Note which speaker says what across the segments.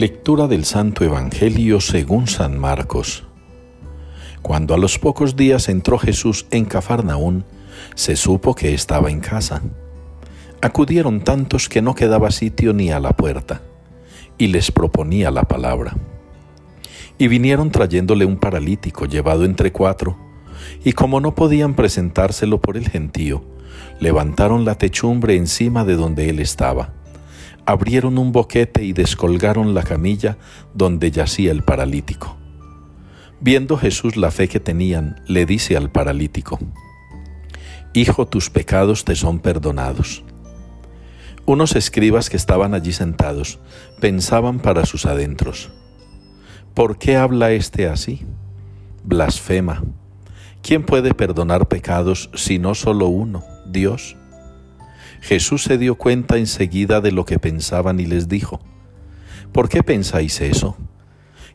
Speaker 1: Lectura del Santo Evangelio según San Marcos. Cuando a los pocos días entró Jesús en Cafarnaún, se supo que estaba en casa. Acudieron tantos que no quedaba sitio ni a la puerta, y les proponía la palabra. Y vinieron trayéndole un paralítico llevado entre cuatro, y como no podían presentárselo por el gentío, levantaron la techumbre encima de donde él estaba abrieron un boquete y descolgaron la camilla donde yacía el paralítico. Viendo Jesús la fe que tenían, le dice al paralítico, Hijo, tus pecados te son perdonados. Unos escribas que estaban allí sentados pensaban para sus adentros, ¿por qué habla éste así? Blasfema. ¿Quién puede perdonar pecados si no solo uno, Dios? Jesús se dio cuenta enseguida de lo que pensaban y les dijo, ¿por qué pensáis eso?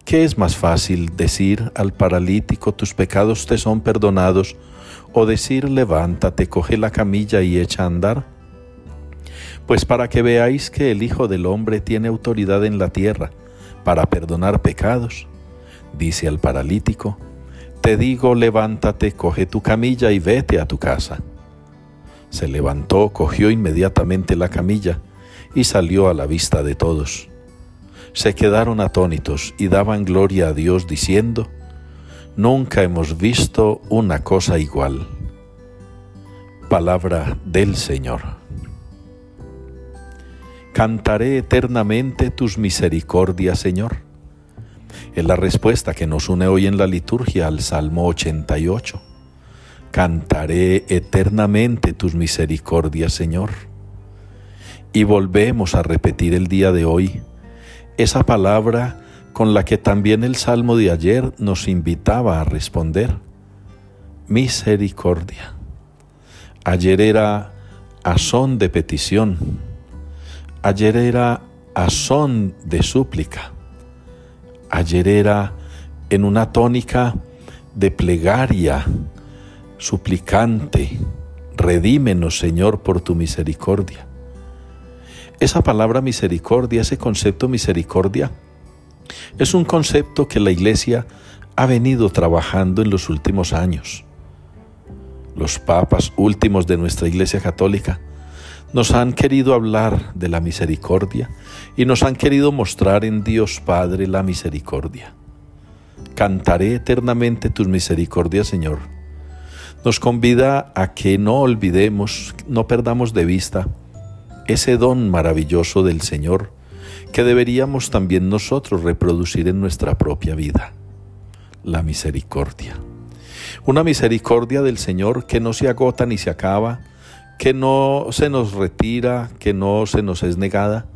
Speaker 1: ¿Qué es más fácil decir al paralítico tus pecados te son perdonados o decir levántate, coge la camilla y echa a andar? Pues para que veáis que el Hijo del Hombre tiene autoridad en la tierra para perdonar pecados, dice al paralítico, te digo levántate, coge tu camilla y vete a tu casa. Se levantó, cogió inmediatamente la camilla y salió a la vista de todos. Se quedaron atónitos y daban gloria a Dios diciendo, Nunca hemos visto una cosa igual. Palabra del Señor. Cantaré eternamente tus misericordias, Señor. Es la respuesta que nos une hoy en la liturgia al Salmo 88 cantaré eternamente tus misericordias, Señor. Y volvemos a repetir el día de hoy esa palabra con la que también el Salmo de ayer nos invitaba a responder. Misericordia. Ayer era a son de petición. Ayer era a son de súplica. Ayer era en una tónica de plegaria suplicante, redímenos Señor por tu misericordia. Esa palabra misericordia, ese concepto misericordia, es un concepto que la Iglesia ha venido trabajando en los últimos años. Los papas últimos de nuestra Iglesia Católica nos han querido hablar de la misericordia y nos han querido mostrar en Dios Padre la misericordia. Cantaré eternamente tus misericordias, Señor nos convida a que no olvidemos, no perdamos de vista ese don maravilloso del Señor que deberíamos también nosotros reproducir en nuestra propia vida, la misericordia. Una misericordia del Señor que no se agota ni se acaba, que no se nos retira, que no se nos es negada,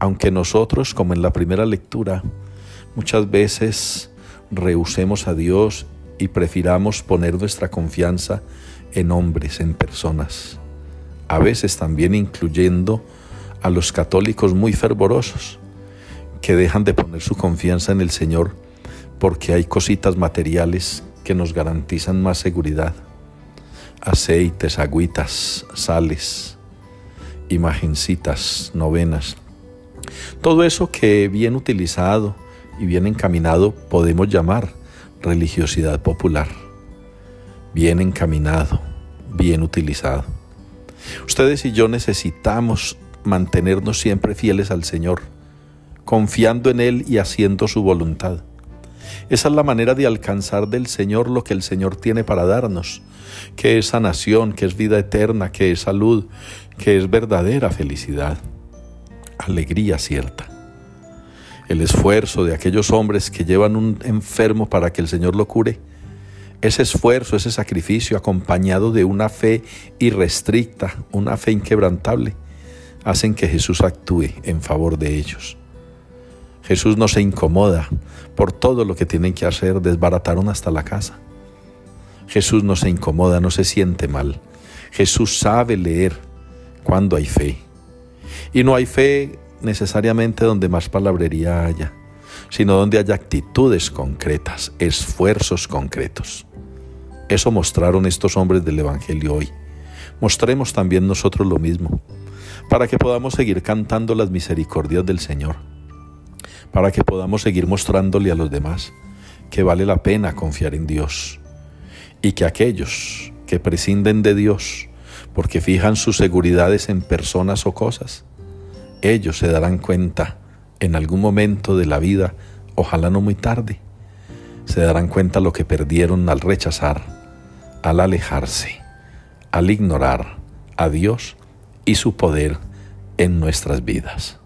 Speaker 1: aunque nosotros, como en la primera lectura, muchas veces rehusemos a Dios y prefiramos poner nuestra confianza en hombres, en personas, a veces también incluyendo a los católicos muy fervorosos, que dejan de poner su confianza en el Señor porque hay cositas materiales que nos garantizan más seguridad. Aceites, agüitas, sales, imagencitas, novenas. Todo eso que bien utilizado y bien encaminado podemos llamar religiosidad popular, bien encaminado, bien utilizado. Ustedes y yo necesitamos mantenernos siempre fieles al Señor, confiando en Él y haciendo su voluntad. Esa es la manera de alcanzar del Señor lo que el Señor tiene para darnos, que es sanación, que es vida eterna, que es salud, que es verdadera felicidad, alegría cierta el esfuerzo de aquellos hombres que llevan un enfermo para que el Señor lo cure, ese esfuerzo, ese sacrificio acompañado de una fe irrestricta, una fe inquebrantable, hacen que Jesús actúe en favor de ellos. Jesús no se incomoda por todo lo que tienen que hacer, desbarataron hasta la casa. Jesús no se incomoda, no se siente mal. Jesús sabe leer cuando hay fe. Y no hay fe necesariamente donde más palabrería haya, sino donde haya actitudes concretas, esfuerzos concretos. Eso mostraron estos hombres del Evangelio hoy. Mostremos también nosotros lo mismo, para que podamos seguir cantando las misericordias del Señor, para que podamos seguir mostrándole a los demás que vale la pena confiar en Dios y que aquellos que prescinden de Dios porque fijan sus seguridades en personas o cosas, ellos se darán cuenta en algún momento de la vida, ojalá no muy tarde, se darán cuenta lo que perdieron al rechazar, al alejarse, al ignorar a Dios y su poder en nuestras vidas.